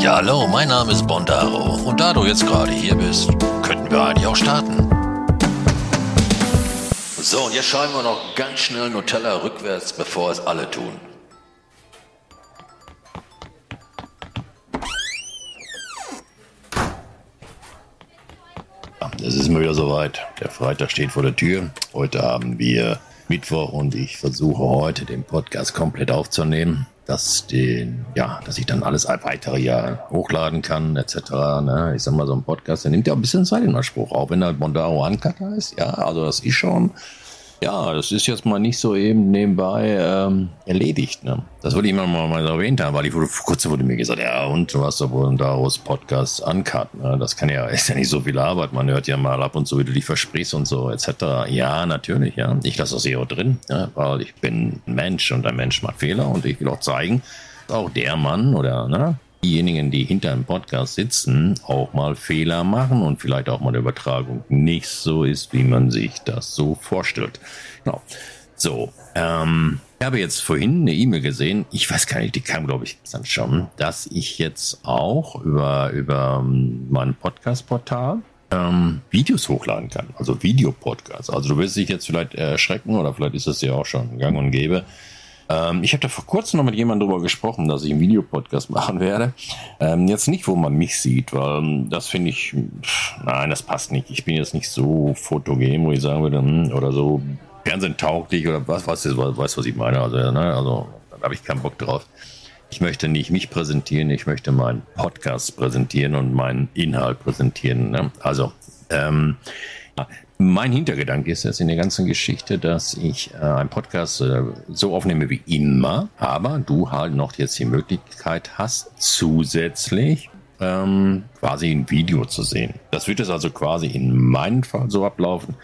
Ja, hallo, mein Name ist Bondaro und da du jetzt gerade hier bist, könnten wir eigentlich auch starten. So, und jetzt schreiben wir noch ganz schnell Nutella rückwärts, bevor es alle tun. Es ist mal wieder soweit. Der Freitag steht vor der Tür. Heute haben wir Mittwoch und ich versuche heute den Podcast komplett aufzunehmen dass den, ja, dass ich dann alles weitere ja hochladen kann, etc. Ne? Ich sag mal, so ein Podcast, der nimmt ja ein bisschen Zeit in Anspruch, auch wenn er Mondaro Uncut heißt, ja, also das ist schon ja, das ist jetzt mal nicht so eben nebenbei ähm, erledigt. Ne? Das würde ich immer mal, mal erwähnt haben, weil ich wurde, vor kurzem wurde mir gesagt, ja, und du hast doch wohl daraus Podcast uncut. Ne? Das kann ja, ist ja nicht so viel Arbeit. Man hört ja mal ab und zu, wie du dich versprichst und so, etc. Ja, natürlich, ja. Ich lasse das hier auch drin, ja, weil ich bin ein Mensch und ein Mensch macht Fehler und ich will auch zeigen, auch der Mann oder, ne, diejenigen, die hinter einem Podcast sitzen, auch mal Fehler machen und vielleicht auch mal eine Übertragung nicht so ist, wie man sich das so vorstellt. Genau. So, ähm, ich habe jetzt vorhin eine E-Mail gesehen, ich weiß gar nicht, die kam, glaube ich, dann schon, dass ich jetzt auch über, über mein Podcast-Portal ähm, Videos hochladen kann, also Videopodcasts. Also du wirst dich jetzt vielleicht erschrecken oder vielleicht ist es ja auch schon gang und gäbe. Ähm, ich habe da vor kurzem noch mit jemandem darüber gesprochen, dass ich einen Videopodcast machen werde. Ähm, jetzt nicht, wo man mich sieht, weil ähm, das finde ich, pff, nein, das passt nicht. Ich bin jetzt nicht so fotogen, wo ich sagen würde, hm, oder so fernsehtauglich oder was, was ist, weißt was ich meine. Also, ne, also da habe ich keinen Bock drauf. Ich möchte nicht mich präsentieren, ich möchte meinen Podcast präsentieren und meinen Inhalt präsentieren. Ne? Also, ähm, mein Hintergedanke ist jetzt in der ganzen Geschichte, dass ich äh, einen Podcast äh, so aufnehme wie immer, aber du halt noch jetzt die Möglichkeit hast, zusätzlich ähm, quasi ein Video zu sehen. Das wird es also quasi in meinem Fall so ablaufen,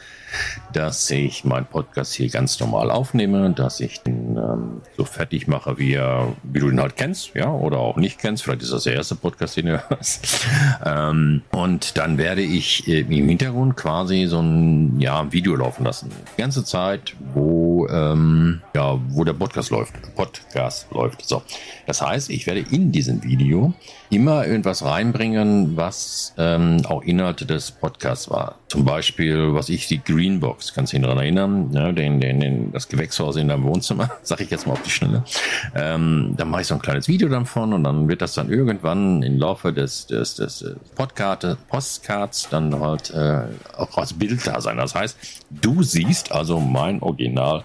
dass ich meinen Podcast hier ganz normal aufnehme, dass ich den ähm, so fertig mache, wie, er, wie du ihn halt kennst, ja, oder auch nicht kennst. Vielleicht ist das der erste Podcast, den du hörst. ähm, und dann werde ich äh, im Hintergrund quasi so ein ja, Video laufen lassen. Die ganze Zeit, wo, ähm, ja, wo der Podcast läuft. Podcast läuft. So. Das heißt, ich werde in diesem Video immer irgendwas reinbringen, was ähm, auch Inhalte des Podcasts war. Zum Beispiel, was ich die Greenbox, kannst du dich daran erinnern, ja, den, den, den, das Gewächshaus in deinem Wohnzimmer, sag ich jetzt mal auf die Schnelle. Ähm, da mache ich so ein kleines Video davon und dann wird das dann irgendwann im Laufe des, des, des Podcasts, Postcards dann halt äh, auch als Bild da sein. Das heißt, du siehst also mein Original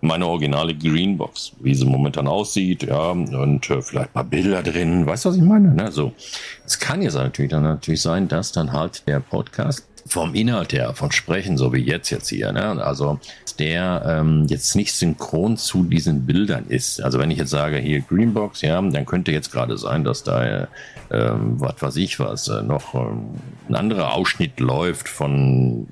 meine originale Greenbox, wie sie momentan aussieht, ja, und äh, vielleicht paar Bilder drin, weißt du, was ich meine? Ne? So, es kann jetzt natürlich dann natürlich sein, dass dann halt der Podcast vom Inhalt her, von Sprechen, so wie jetzt jetzt hier, ne? also der ähm, jetzt nicht synchron zu diesen Bildern ist. Also wenn ich jetzt sage, hier Greenbox, ja, dann könnte jetzt gerade sein, dass da, ähm, was weiß ich was, äh, noch ähm, ein anderer Ausschnitt läuft von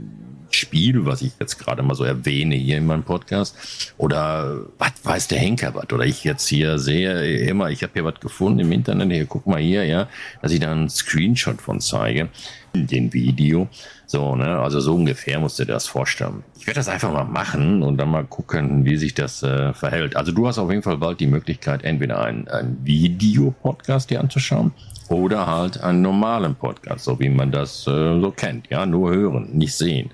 Spiel, was ich jetzt gerade mal so erwähne hier in meinem Podcast. Oder was weiß der Henker was? Oder ich jetzt hier sehe immer, ich habe hier was gefunden im Internet, hier guck mal hier, ja, dass ich da einen Screenshot von zeige in dem Video. So, ne, also so ungefähr musst du dir das vorstellen. Ich werde das einfach mal machen und dann mal gucken, wie sich das äh, verhält. Also du hast auf jeden Fall bald die Möglichkeit, entweder einen, einen Videopodcast dir anzuschauen oder halt einen normalen Podcast, so wie man das äh, so kennt. Ja, nur hören, nicht sehen.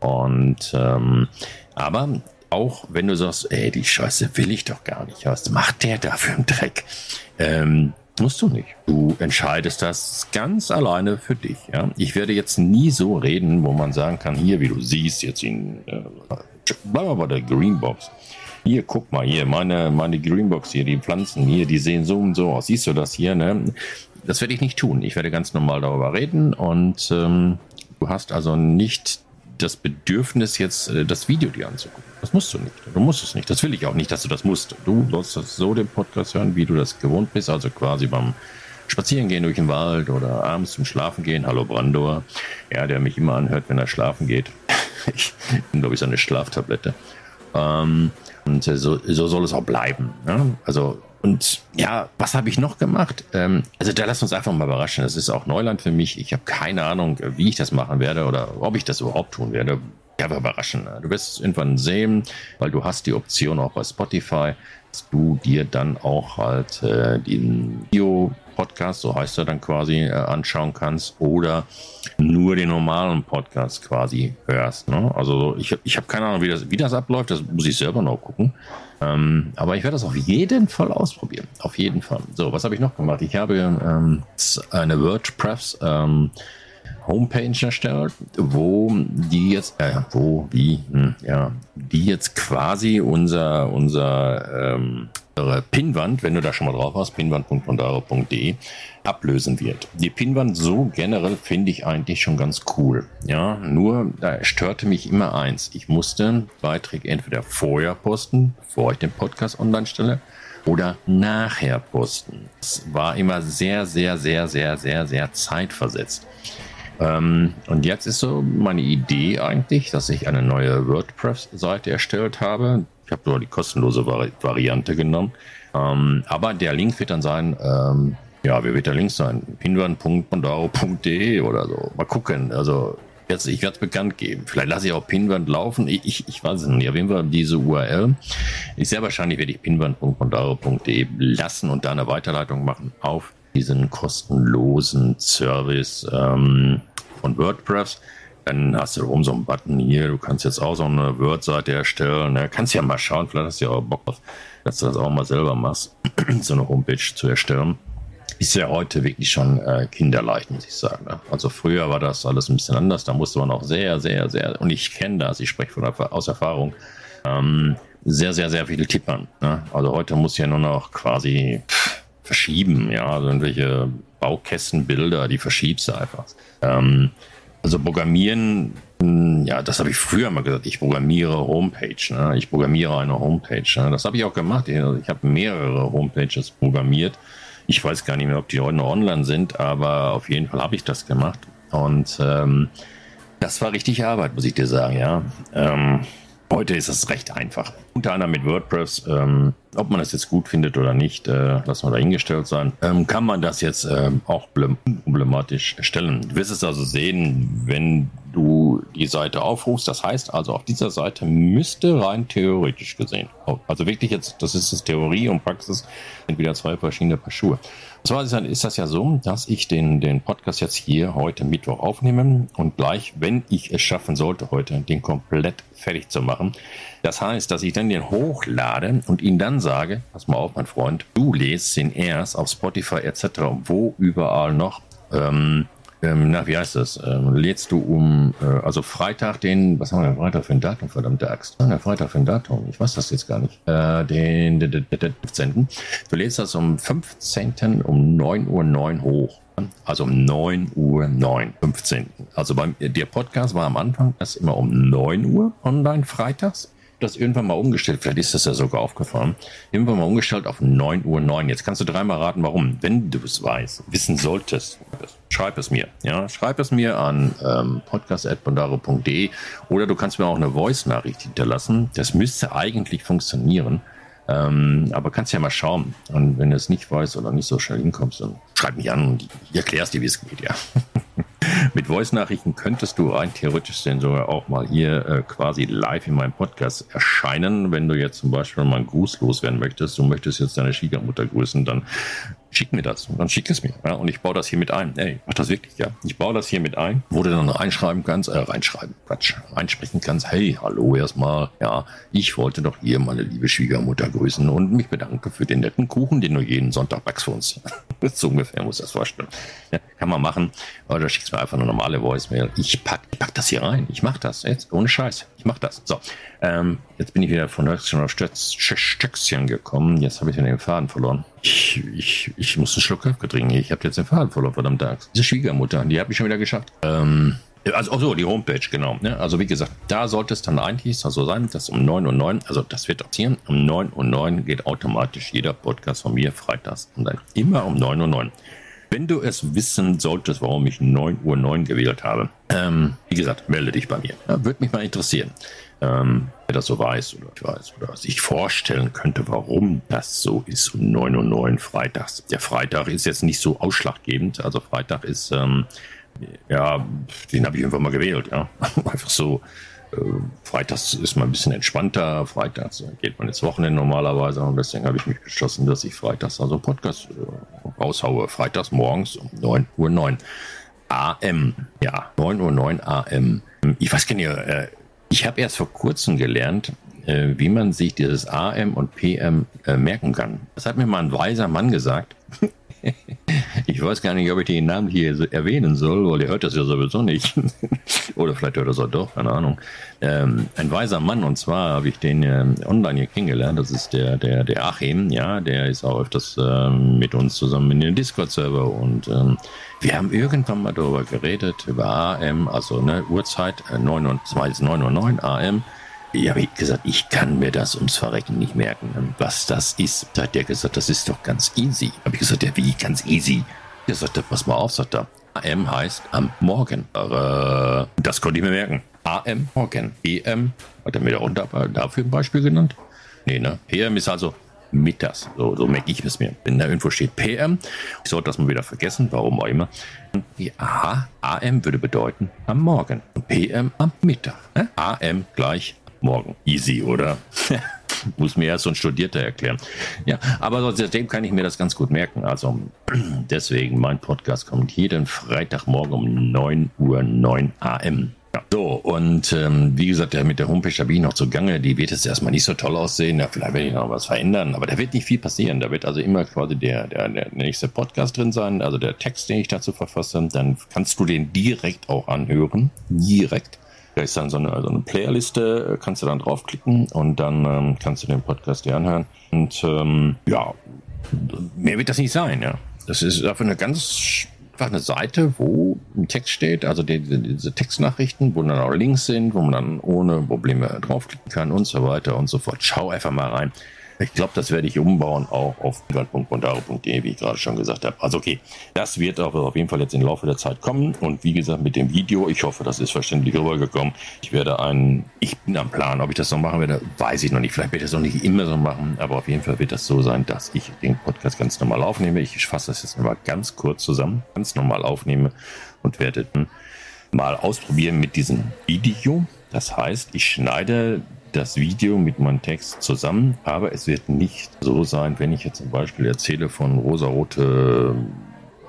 Und ähm, aber auch wenn du sagst, ey, die Scheiße will ich doch gar nicht, was macht der da für einen Dreck? Ähm, musst du nicht. Du entscheidest das ganz alleine für dich. Ja? Ich werde jetzt nie so reden, wo man sagen kann, hier, wie du siehst, jetzt in, äh, bleiben wir bei der Greenbox. Hier, guck mal, hier, meine, meine Greenbox hier, die Pflanzen hier, die sehen so und so aus. Siehst du das hier, ne? Das werde ich nicht tun. Ich werde ganz normal darüber reden und ähm, du hast also nicht das Bedürfnis, jetzt äh, das Video dir anzugucken. Das musst du nicht. Du musst es nicht. Das will ich auch nicht, dass du das musst. Du sollst das so den Podcast hören, wie du das gewohnt bist, also quasi beim Spazierengehen durch den Wald oder abends zum Schlafen gehen. Hallo Brandor, ja, der mich immer anhört, wenn er schlafen geht. ich bin, glaube ich, so eine Schlaftablette. Ähm, und äh, so, so soll es auch bleiben. Ja? Also und ja, was habe ich noch gemacht? Ähm, also da lass uns einfach mal überraschen. Das ist auch Neuland für mich. Ich habe keine Ahnung, wie ich das machen werde oder ob ich das überhaupt tun werde. Einfach überraschen. Du wirst es irgendwann sehen, weil du hast die Option auch bei Spotify, dass du dir dann auch halt äh, den Video Podcast, so heißt er dann quasi, äh, anschauen kannst oder nur den normalen Podcast quasi hörst. Ne? Also ich, ich habe keine Ahnung, wie das, wie das abläuft, das muss ich selber noch gucken. Ähm, aber ich werde das auf jeden Fall ausprobieren. Auf jeden Fall. So, was habe ich noch gemacht? Ich habe ähm, eine WordPress ähm, Homepage erstellt, wo die jetzt, äh, wo, wie, hm, ja, die jetzt quasi unser, unser, ähm, Pinwand, wenn du da schon mal drauf hast, pinwand.mondaro.de, ablösen wird. Die Pinwand so generell finde ich eigentlich schon ganz cool. Ja, nur da störte mich immer eins. Ich musste Beiträge entweder vorher posten, bevor ich den Podcast online stelle, oder nachher posten. Es war immer sehr, sehr, sehr, sehr, sehr, sehr zeitversetzt. Ähm, und jetzt ist so meine Idee eigentlich, dass ich eine neue WordPress-Seite erstellt habe. Ich habe nur die kostenlose Vari Variante genommen. Ähm, aber der Link wird dann sein, ähm, ja, wie wird der Link sein? pinwand.mondaro.de oder so. Mal gucken. Also jetzt, ich werde es bekannt geben. Vielleicht lasse ich auch Pinwand laufen. Ich, ich, ich weiß es nicht. Auf jeden Fall diese URL. Ich sehr wahrscheinlich werde ich pinwand.mondaro.de lassen und da eine Weiterleitung machen auf diesen kostenlosen Service ähm, von WordPress. Dann hast du oben so einen Button hier, du kannst jetzt auch so eine Word-Seite erstellen. Ne? Kannst ja mal schauen, vielleicht hast du ja auch Bock drauf, dass du das auch mal selber machst, so eine Homepage zu erstellen. Ist ja heute wirklich schon äh, kinderleicht, muss ich sagen. Ne? Also früher war das alles ein bisschen anders, da musste man auch sehr, sehr, sehr, und ich kenne das, ich spreche von, aus Erfahrung, ähm, sehr, sehr, sehr viel tippern. Ne? Also heute muss ja nur noch quasi verschieben, ja, also irgendwelche Baukästenbilder, die verschiebst du einfach. Ähm, also Programmieren, hm, ja, das habe ich früher mal gesagt. Ich programmiere Homepage. Ne? Ich programmiere eine Homepage. Ne? Das habe ich auch gemacht. Ich habe mehrere Homepages programmiert. Ich weiß gar nicht mehr, ob die heute noch online sind, aber auf jeden Fall habe ich das gemacht. Und ähm, das war richtig Arbeit, muss ich dir sagen, ja. Ähm, Heute ist es recht einfach. Unter anderem mit WordPress, ähm, ob man das jetzt gut findet oder nicht, äh, lassen wir dahingestellt sein, ähm, kann man das jetzt ähm, auch problematisch stellen. Du wirst es also sehen, wenn du die Seite aufrufst. Das heißt also, auf dieser Seite müsste rein theoretisch gesehen, also wirklich jetzt, das ist das Theorie und Praxis, sind wieder zwei verschiedene Paar Schuhe. Und zwar ist das ja so, dass ich den, den Podcast jetzt hier heute Mittwoch aufnehme und gleich, wenn ich es schaffen sollte, heute den komplett fertig zu machen. Das heißt, dass ich dann den hochlade und ihn dann sage, pass mal auf, mein Freund, du lässt ihn erst auf Spotify etc., wo überall noch ähm, ähm, na, wie heißt das? Ähm, lädst du um, äh, also Freitag den, was haben wir denn Freitag für ein Datum, verdammte Axt? Ja, Freitag für ein Datum, ich weiß das jetzt gar nicht. Äh, den, den, den, den 15. Du lädst das um 15. um 9.09 Uhr hoch. Also um 9 Uhr 9, 15. Also beim, der Podcast war am Anfang erst immer um 9 Uhr online freitags das irgendwann mal umgestellt, vielleicht ist das ja sogar aufgefallen, irgendwann mal umgestellt auf 9 Uhr 9. Jetzt kannst du dreimal raten, warum. Wenn du es weißt, wissen solltest, schreib es mir. Ja, schreib es mir an ähm, podcast.bondaro.de oder du kannst mir auch eine Voice-Nachricht hinterlassen. Das müsste eigentlich funktionieren. Ähm, aber kannst ja mal schauen. Und wenn du es nicht weißt oder nicht so schnell hinkommst, dann schreib mich an und ich erklär's dir, wie es geht, ja. Mit Voice-Nachrichten könntest du rein theoretisch denn sogar auch mal hier äh, quasi live in meinem Podcast erscheinen. Wenn du jetzt zum Beispiel mal einen Gruß loswerden möchtest, du möchtest jetzt deine Schwiegermutter grüßen, dann schick mir das. Dann schick es mir. Ja, und ich baue das hier mit ein. Ey, mach das wirklich, ja. Ich baue das hier mit ein, wo du dann reinschreiben kannst, äh, reinschreiben, Quatsch, reinsprechen kannst, hey, hallo erstmal, ja, ich wollte doch hier meine liebe Schwiegermutter grüßen und mich bedanke für den netten Kuchen, den du jeden Sonntag backst für uns. so ungefähr muss das vorstellen. Ja, kann man machen. Oder schickst mir einfach eine normale Voicemail. Ich pack, ich pack das hier rein. Ich mach das jetzt. Ohne Scheiß. Ich mach das. So. Ähm, jetzt bin ich wieder von Höchstchen auf Stöckchen gekommen. Jetzt habe ich den Faden verloren. Ich, ich, ich muss einen Schluck Kaffee trinken. Ich habe jetzt den Faden verloren, verdammt. Diese Schwiegermutter, die habe ich schon wieder geschafft. Ähm, also, so, die Homepage, genau. Ne? Also, wie gesagt, da sollte es dann eigentlich so sein, dass um 9 Uhr 9, also das wird passieren, um 9 Uhr 9 geht automatisch jeder Podcast von mir freitags und dann immer um 9 Uhr 9. Wenn du es wissen solltest, warum ich 9 Uhr 9 gewählt habe, ähm, wie gesagt, melde dich bei mir. Ja, Würde mich mal interessieren, ähm, wer das so weiß oder ich weiß oder sich vorstellen könnte, warum das so ist um 9 Uhr 9 freitags. Der Freitag ist jetzt nicht so ausschlaggebend. Also Freitag ist, ähm, ja, den habe ich einfach mal gewählt, ja. Einfach so freitags ist man ein bisschen entspannter. Freitags geht man ins Wochenende normalerweise. Und deswegen habe ich mich beschlossen, dass ich freitags also einen Podcast äh, raushaue. Freitags morgens um 9 Uhr 9 AM. Ja, 9 Uhr 9 AM. Ich weiß gar nicht, äh, ich habe erst vor kurzem gelernt, äh, wie man sich dieses AM und PM äh, merken kann. Das hat mir mal ein weiser Mann gesagt. Ich weiß gar nicht, ob ich den Namen hier erwähnen soll, weil er hört das ja sowieso nicht. Oder vielleicht hört es auch doch, keine Ahnung. Ähm, ein weiser Mann, und zwar habe ich den ähm, online hier kennengelernt. Das ist der, der, der Achim, ja, der ist auch öfters ähm, mit uns zusammen in den Discord-Server und ähm, wir haben irgendwann mal darüber geredet, über AM, also ne, Uhrzeit, äh, 9 und 9 Uhr 9 AM. Ja, wie gesagt, ich kann mir das ums Verrecken nicht merken, was das ist. Da hat der gesagt, das ist doch ganz easy. Habe ich gesagt, ja, wie ganz easy? Der sagte, pass mal auf, sagt er. AM heißt am Morgen. Das konnte ich mir merken. AM Morgen. EM hat er mir darunter dafür ein Beispiel genannt. Nee, ne? PM ist also mittags. So, so merke ich es mir. Wenn da irgendwo steht PM, ich sollte das mal wieder vergessen, warum auch immer. Die AM würde bedeuten am Morgen. Und PM am Mittag. Ne? AM gleich morgen. Easy, oder? Muss mir erst so ein Studierter erklären. Ja, aber seitdem kann ich mir das ganz gut merken. Also deswegen, mein Podcast kommt jeden Freitagmorgen um 9 Uhr 9 AM. Ja. So, und ähm, wie gesagt, der mit der Homepage da bin ich noch zugange. Die wird jetzt erstmal nicht so toll aussehen. Ja, vielleicht werde ich noch was verändern, aber da wird nicht viel passieren. Da wird also immer quasi der, der, der nächste Podcast drin sein, also der Text, den ich dazu verfasse. Dann kannst du den direkt auch anhören. Direkt. Da ist dann so eine, so eine Playerliste, kannst du dann draufklicken und dann ähm, kannst du den Podcast dir anhören. Und ähm, ja, mehr wird das nicht sein, ja. Das ist einfach eine ganz einfach eine Seite, wo ein Text steht, also die, diese Textnachrichten, wo dann auch Links sind, wo man dann ohne Probleme draufklicken kann und so weiter und so fort. Schau einfach mal rein. Ich glaube, das werde ich umbauen, auch auf www.bondaro.de, wie ich gerade schon gesagt habe. Also okay, das wird auch auf jeden Fall jetzt im Laufe der Zeit kommen. Und wie gesagt, mit dem Video, ich hoffe, das ist verständlich rübergekommen. Ich werde einen, ich bin am Plan, ob ich das noch machen werde, weiß ich noch nicht. Vielleicht werde ich das noch nicht immer so machen, aber auf jeden Fall wird das so sein, dass ich den Podcast ganz normal aufnehme. Ich fasse das jetzt mal ganz kurz zusammen, ganz normal aufnehme und werde mal ausprobieren mit diesem Video. Das heißt, ich schneide das Video mit meinem Text zusammen, aber es wird nicht so sein, wenn ich jetzt zum Beispiel erzähle von rosarote,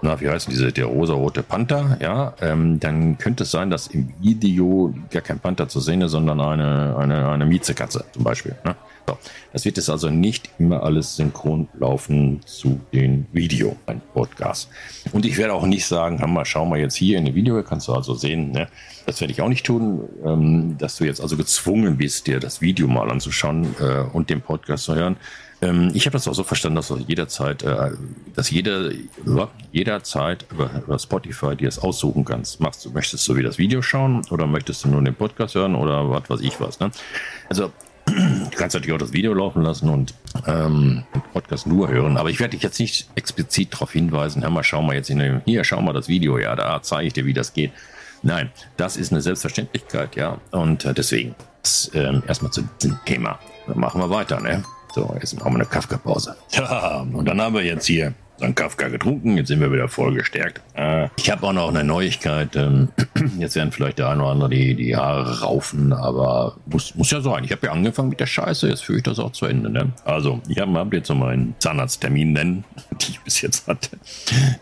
na, wie heißt diese, der rosarote Panther, ja, ähm, dann könnte es sein, dass im Video gar kein Panther zu sehen ist, sondern eine, eine, eine Miezekatze zum Beispiel. Ne? So, das wird jetzt also nicht immer alles synchron laufen zu den Video, ein Podcast. Und ich werde auch nicht sagen, mal, schau mal jetzt hier in dem Video, kannst du also sehen, ne? das werde ich auch nicht tun, ähm, dass du jetzt also gezwungen bist, dir das Video mal anzuschauen äh, und den Podcast zu hören. Ähm, ich habe das auch so verstanden, dass jederzeit, äh, dass jeder, jederzeit über, über Spotify dir das aussuchen kannst. Machst du, möchtest du wieder das Video schauen oder möchtest du nur den Podcast hören oder was weiß ich was. Ne? Also Du kannst natürlich auch das Video laufen lassen und ähm, den Podcast nur hören. Aber ich werde dich jetzt nicht explizit darauf hinweisen, hör mal, schau mal jetzt in dem, hier, schau mal das Video, ja, da zeige ich dir, wie das geht. Nein, das ist eine Selbstverständlichkeit, ja. Und äh, deswegen äh, erstmal zu diesem Thema. Dann machen wir weiter, ne? So, jetzt machen wir eine Kafka-Pause. Ja, und dann haben wir jetzt hier dann Kafka getrunken, jetzt sind wir wieder voll gestärkt. Äh, ich habe auch noch eine Neuigkeit. Ähm, jetzt werden vielleicht der eine oder andere die, die Haare raufen, aber muss, muss ja sein. Ich habe ja angefangen mit der Scheiße, jetzt führe ich das auch zu Ende. Ne? Also, ich habe hab jetzt noch meinen Zahnarzttermin nennen, die ich bis jetzt hatte.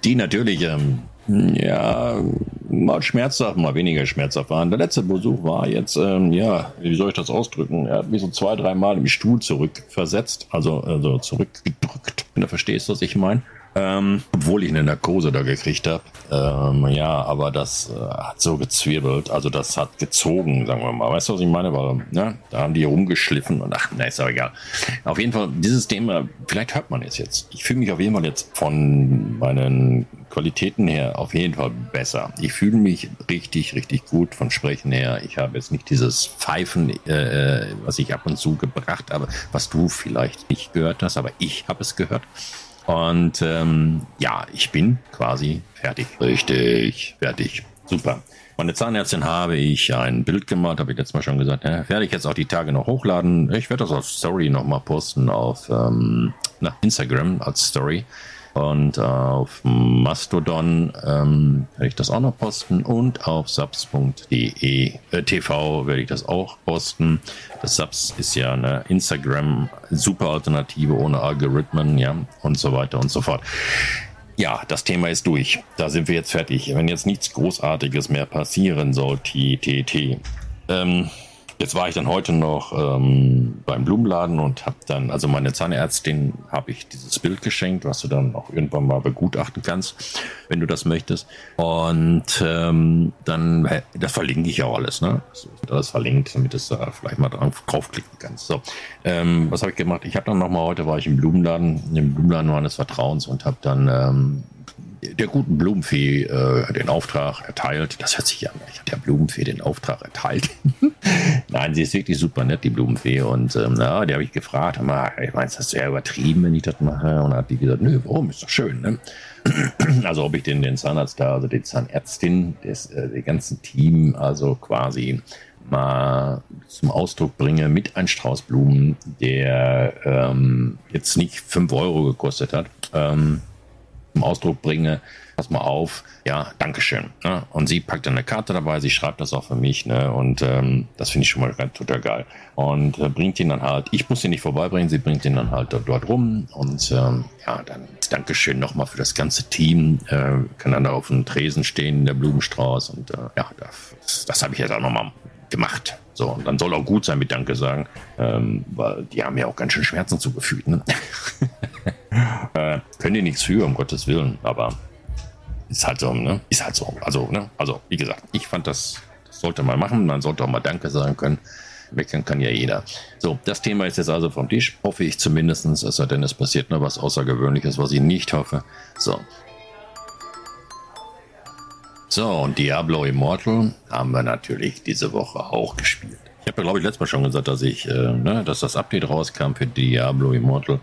Die natürlich ähm, ja, mal schmerzhaft, mal weniger schmerzhaft waren. Der letzte Besuch war jetzt, ähm, ja, wie soll ich das ausdrücken? Er hat mich so zwei, dreimal im Stuhl zurückversetzt, also, also zurückgedrückt, wenn du verstehst, was ich meine. Ähm, obwohl ich eine Narkose da gekriegt habe. Ähm, ja, aber das äh, hat so gezwirbelt, also das hat gezogen, sagen wir mal. Weißt du, was ich meine? Weil, ne, da haben die rumgeschliffen und ach, na, ist aber egal. Auf jeden Fall, dieses Thema, vielleicht hört man es jetzt. Ich fühle mich auf jeden Fall jetzt von meinen Qualitäten her auf jeden Fall besser. Ich fühle mich richtig, richtig gut von Sprechen her. Ich habe jetzt nicht dieses Pfeifen, äh, was ich ab und zu gebracht habe, was du vielleicht nicht gehört hast, aber ich habe es gehört. Und ähm, ja, ich bin quasi fertig. Richtig, fertig. Super. Meine Zahnärztin habe ich ein Bild gemacht, habe ich letztes Mal schon gesagt. Ja, werde ich jetzt auch die Tage noch hochladen. Ich werde das auf Story nochmal posten auf ähm, na, Instagram als Story. Und auf Mastodon ähm, werde ich das auch noch posten und auf subs.de äh, TV werde ich das auch posten. Das Subs ist ja eine Instagram super Alternative ohne Algorithmen, ja, und so weiter und so fort. Ja, das Thema ist durch. Da sind wir jetzt fertig. Wenn jetzt nichts Großartiges mehr passieren soll, TTT. Ähm, Jetzt war ich dann heute noch ähm, beim Blumenladen und habe dann, also meine Zahnärztin habe ich dieses Bild geschenkt, was du dann auch irgendwann mal begutachten kannst, wenn du das möchtest. Und ähm, dann, das verlinke ich auch alles, ne? Das wird alles verlinkt, damit du da vielleicht mal draufklicken kannst. So, ähm, was habe ich gemacht? Ich habe dann nochmal, heute war ich im Blumenladen, im Blumenladen meines Vertrauens und habe dann ähm, der guten Blumenfee äh, den Auftrag erteilt. Das hört sich an. Ich habe der Blumenfee den Auftrag erteilt. Nein, sie ist wirklich super nett, die Blumenfee. Und ähm, na, die habe ich gefragt, ich meine, ist das sehr übertrieben, wenn ich das mache? Und hat die gesagt, nö, warum? Ist doch schön, ne? Also ob ich den, den Zahnarzt da, also die Zahnärztin, das äh, den ganzen Team, also quasi mal zum Ausdruck bringe mit ein Strauß Blumen, der ähm, jetzt nicht 5 Euro gekostet hat, ähm, zum Ausdruck bringe, pass mal auf, ja, Dankeschön. Ne? Und sie packt dann eine Karte dabei, sie schreibt das auch für mich, ne? Und ähm, das finde ich schon mal ganz total geil. Und äh, bringt ihn dann halt, ich muss ihn nicht vorbeibringen, sie bringt ihn dann halt dort, dort rum und ähm, ja, dann Dankeschön nochmal für das ganze Team. Äh, kann dann da auf dem Tresen stehen, der Blumenstrauß und äh, ja, das, das habe ich jetzt auch nochmal gemacht. So, und dann soll auch gut sein mit Danke sagen, ähm, weil die haben ja auch ganz schön Schmerzen zugefügt. Ne? äh, können die nichts für, um Gottes Willen, aber ist halt so, ne? Ist halt so. Also, ne? Also, wie gesagt, ich fand das, das sollte man machen. Man sollte auch mal Danke sagen können. Meckern kann ja jeder. So, das Thema ist jetzt also vom Tisch. Hoffe ich zumindest, es sei denn, es passiert noch was Außergewöhnliches, was ich nicht hoffe. So. So, und Diablo Immortal haben wir natürlich diese Woche auch gespielt. Ich habe ja, glaube ich, letztes Mal schon gesagt, dass ich, äh, ne, dass das Update rauskam für Diablo Immortal.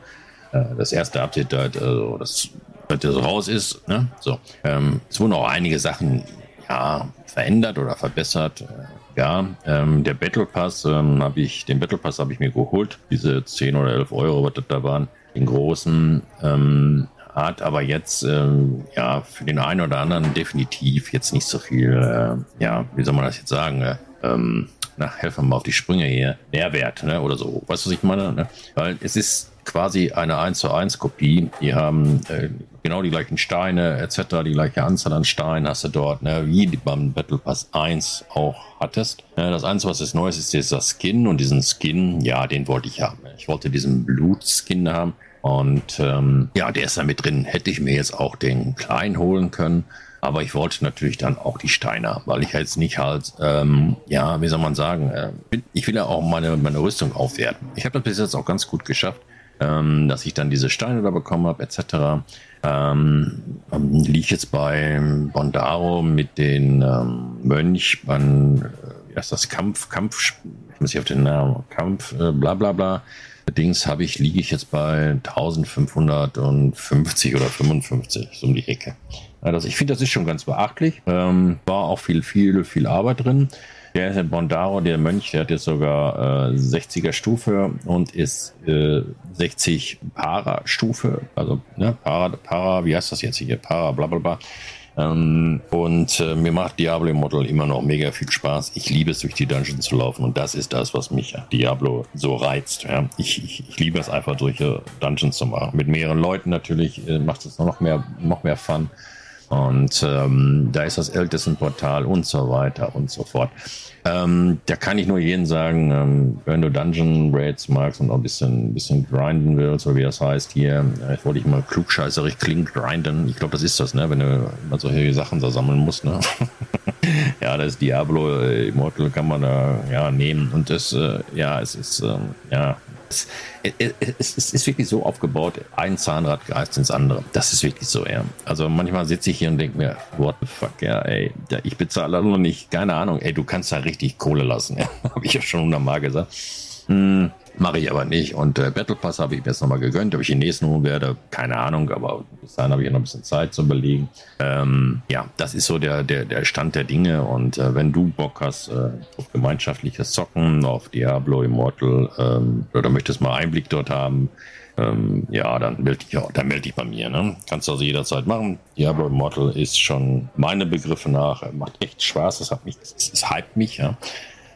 Äh, das erste Update, also das, das raus ist. Ne? So, ähm, es wurden auch einige Sachen ja, verändert oder verbessert. Äh, ja, ähm, der Battle Pass ähm, habe ich, den Battle Pass habe ich mir geholt. Diese 10 oder 11 Euro, was das da waren. Den großen, ähm, hat aber jetzt ähm, ja für den einen oder anderen definitiv jetzt nicht so viel, äh, ja, wie soll man das jetzt sagen, äh, ähm, na, helfen mal auf die Sprünge hier, Nährwert, ne, oder so. Weißt du, was ich meine? Ne? Weil es ist quasi eine 1 zu 1 Kopie. Die haben äh, genau die gleichen Steine etc., die gleiche Anzahl an Steinen hast du dort, ne, wie beim Battle Pass 1 auch hattest. Ne, das Einzige, was ist Neues ist dieser Skin und diesen Skin, ja, den wollte ich haben. Ich wollte diesen Blutskin haben und ähm, ja, der ist da mit drin. Hätte ich mir jetzt auch den kleinen holen können. Aber ich wollte natürlich dann auch die Steine haben, weil ich jetzt nicht halt, ähm, ja, wie soll man sagen, äh, ich will ja auch meine, meine Rüstung aufwerten. Ich habe das bis jetzt auch ganz gut geschafft ähm, dass ich dann diese Steine da bekommen habe, etc. Ähm, ähm, liege jetzt bei Bondaro mit den ähm, Mönch, man, äh, wie heißt das, Kampf, Kampf, ich muss hier auf den Namen, Kampf, äh, bla bla bla. Dings habe ich, liege ich jetzt bei 1550 oder 55, so um die Ecke. Also ich finde, das ist schon ganz beachtlich. Ähm, war auch viel, viel, viel Arbeit drin. Der ist Bondaro, der Mönch, der hat jetzt sogar äh, 60er Stufe und ist äh, 60 Para-Stufe. Also, ne, Para, Para, wie heißt das jetzt hier? Para, bla bla bla. Ähm, und äh, mir macht Diablo Immortal immer noch mega viel Spaß. Ich liebe es, durch die Dungeons zu laufen und das ist das, was mich Diablo so reizt. Ja. Ich, ich, ich liebe es einfach, durch Dungeons zu machen. Mit mehreren Leuten natürlich äh, macht es noch mehr, noch mehr Fun. Und ähm, da ist das Ältestenportal und so weiter und so fort. Ähm, da kann ich nur jedem sagen, ähm, wenn du Dungeon Raids magst und auch ein bisschen, bisschen grinden willst, oder wie das heißt hier, äh, ich wollte ich mal klugscheißerig klingt, grinden. Ich glaube, das ist das, ne? wenn du immer solche Sachen da sammeln musst. Ne? ja, das Diablo äh, Immortal kann man da ja nehmen und das, äh, ja, es ist, ähm, ja, es, es, es, ist wirklich so aufgebaut, ein Zahnrad greift ins andere. Das ist wirklich so, ja. Also manchmal sitze ich hier und denke mir, what the fuck, ja, ey, ich bezahle noch nicht, keine Ahnung, ey, du kannst da richtig Kohle lassen, ja. Habe ich ja schon hundertmal gesagt. Hm, Mache ich aber nicht. Und äh, Battle Pass habe ich mir jetzt nochmal gegönnt. Ob ich den nächsten holen werde, keine Ahnung. Aber bis dahin habe ich ja noch ein bisschen Zeit zu überlegen. Ähm, ja, das ist so der, der, der Stand der Dinge. Und äh, wenn du Bock hast äh, auf gemeinschaftliches Zocken, auf Diablo Immortal ähm, oder möchtest mal Einblick dort haben, ähm, ja, dann melde dich, dann melde dich bei mir. Ne? Kannst du also jederzeit machen. Diablo Immortal ist schon meine Begriffe nach, macht echt Spaß. Es hat mich, es, es hypt mich, ja.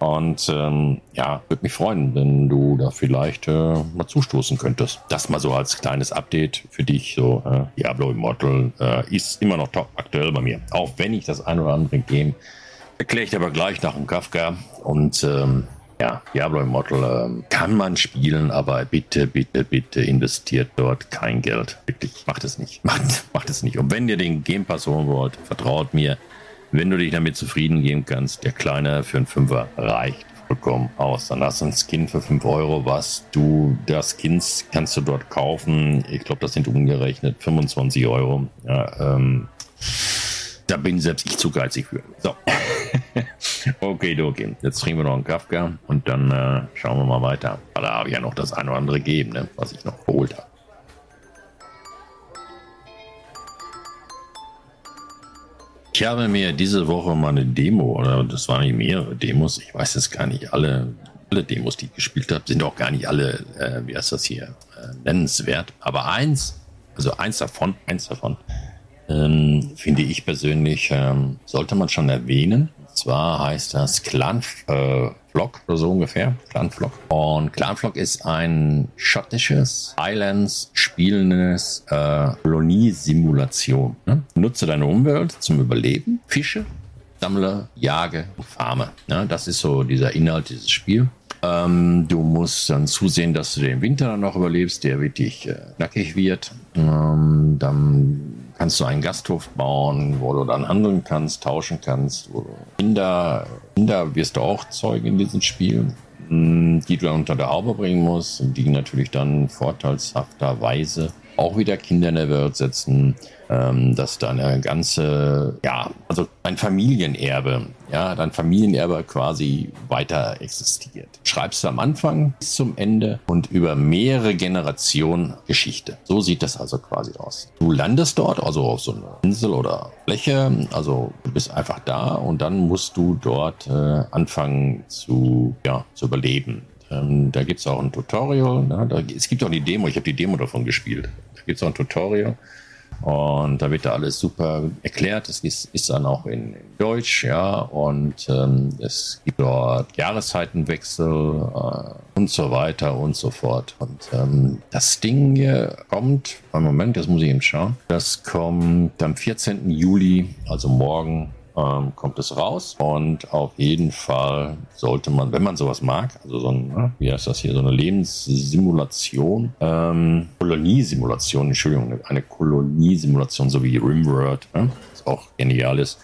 Und ähm, ja, würde mich freuen, wenn du da vielleicht äh, mal zustoßen könntest. Das mal so als kleines Update für dich. So, äh, Diablo Immortal äh, ist immer noch top aktuell bei mir. Auch wenn ich das ein oder andere Game erkläre ich aber gleich nach dem Kafka. Und ähm, ja, Diablo Immortal ähm, kann man spielen, aber bitte, bitte, bitte investiert dort kein Geld. Wirklich, macht es nicht. Macht, macht es nicht. Und wenn ihr den Game Pass holen wollt, vertraut mir, wenn du dich damit zufrieden geben kannst, der kleine für einen Fünfer reicht vollkommen aus. Dann hast du ein Skin für 5 Euro, was du, das Skins kannst du dort kaufen. Ich glaube, das sind umgerechnet 25 Euro. Ja, ähm, da bin selbst ich zu geizig für. So. okay, okay. Jetzt trinken wir noch einen Kafka und dann äh, schauen wir mal weiter. Aber da habe ich ja noch das eine oder andere gegeben, ne, was ich noch geholt habe. Ich habe mir diese Woche mal eine Demo, oder das waren nicht mehrere Demos, ich weiß jetzt gar nicht, alle, alle Demos, die ich gespielt habe, sind auch gar nicht alle, äh, wie heißt das hier, äh, nennenswert. Aber eins, also eins davon, eins davon, ähm, finde ich persönlich, ähm, sollte man schon erwähnen. Und zwar heißt das Clan Flock oder so ungefähr. Clanflock. Und Clanflock ist ein schottisches, Highlands spielendes äh, Koloniesimulation. Ne? Nutze deine Umwelt zum Überleben, Fische, sammle, jage, farme. Ne? Das ist so dieser Inhalt dieses Spiels. Ähm, du musst dann zusehen, dass du den Winter dann noch überlebst, der wirklich äh, knackig wird. Ähm, dann kannst du einen Gasthof bauen, wo du dann handeln kannst, tauschen kannst. Kinder, Kinder wirst du auch zeugen in diesem Spiel, hm, die du unter der Haube bringen musst, die natürlich dann vorteilshafterweise auch wieder Kinder in der Welt setzen, ähm, dass deine ganze, ja, also ein Familienerbe, ja, dein Familienerbe quasi weiter existiert. Schreibst du am Anfang bis zum Ende und über mehrere Generationen Geschichte. So sieht das also quasi aus. Du landest dort, also auf so einer Insel oder Fläche, also du bist einfach da und dann musst du dort äh, anfangen zu, ja, zu überleben. Ähm, da gibt es auch ein Tutorial. Ne? Da, es gibt auch die Demo, ich habe die Demo davon gespielt. Da gibt es auch ein Tutorial. Und da wird da alles super erklärt. Es ist, ist dann auch in, in, Deutsch, ja. Und ähm, es gibt dort Jahreszeitenwechsel äh, und so weiter und so fort. Und ähm, das Ding hier kommt, einen Moment, das muss ich eben schauen. Das kommt am 14. Juli, also morgen, ähm, kommt es raus. Und auf jeden Fall sollte man, wenn man sowas mag, also so ein, ne, wie heißt das hier, so eine Lebenssimulation, ähm, Koloniesimulation, Entschuldigung, eine Koloniesimulation, so wie Rimworld, ne, was auch genial ist.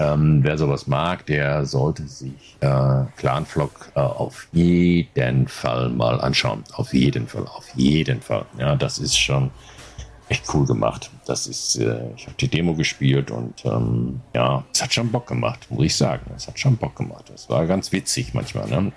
Ähm, wer sowas mag, der sollte sich äh, Clanflock äh, auf jeden Fall mal anschauen. Auf jeden Fall, auf jeden Fall. Ja, das ist schon echt cool gemacht. Das ist, äh, ich habe die Demo gespielt und ähm, ja, es hat schon Bock gemacht, muss ich sagen. Es hat schon Bock gemacht. Es war ganz witzig manchmal. Ne?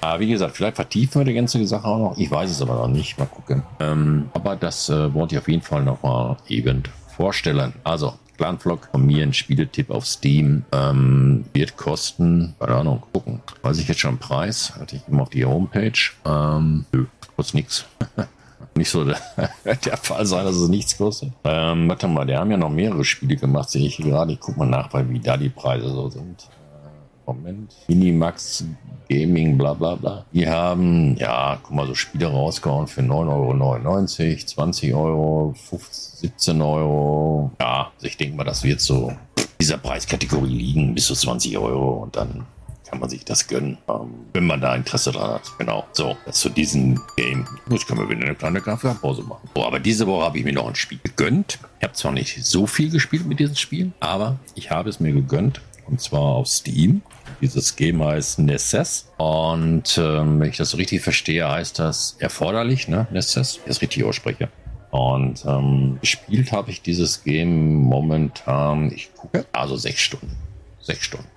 Aber wie gesagt, vielleicht vertiefen wir die ganze Sache auch noch. Ich weiß es aber noch nicht. Mal gucken. Ähm, aber das äh, wollte ich auf jeden Fall noch mal eben vorstellen. Also, Clanflock von mir ein Spieletipp auf Steam. Ähm, wird kosten, keine Ahnung, gucken. Weiß ich jetzt schon Preis? Hatte ich immer auf die Homepage. Ähm, nö, kostet nichts. nicht so der, der, Fall sein, dass es nichts kostet. Ähm, warte mal, die haben ja noch mehrere Spiele gemacht, sehe ich gerade. Ich gucke mal nach, weil wie da die Preise so sind. Äh, Moment. Minimax Gaming, bla bla bla. Die haben, ja, guck mal, so Spiele rausgehauen für 9,99 Euro, 20 Euro, 15, 17 Euro. Ja, also ich denke mal, das wird so dieser Preiskategorie liegen, bis zu 20 Euro und dann kann man sich das gönnen, ähm, wenn man da Interesse dran hat. Genau. So, das zu diesem Game. Jetzt können wir wieder eine kleine Kaffeepause machen. So, aber diese Woche habe ich mir noch ein Spiel gegönnt. Ich habe zwar nicht so viel gespielt mit diesem Spiel, aber ich habe es mir gegönnt. Und zwar auf Steam. Dieses Game heißt Nesses. Und ähm, wenn ich das so richtig verstehe, heißt das erforderlich, ne? Nesses, ich das richtig ausspreche. Und ähm, gespielt habe ich dieses Game momentan, ich gucke, also sechs Stunden. Sechs Stunden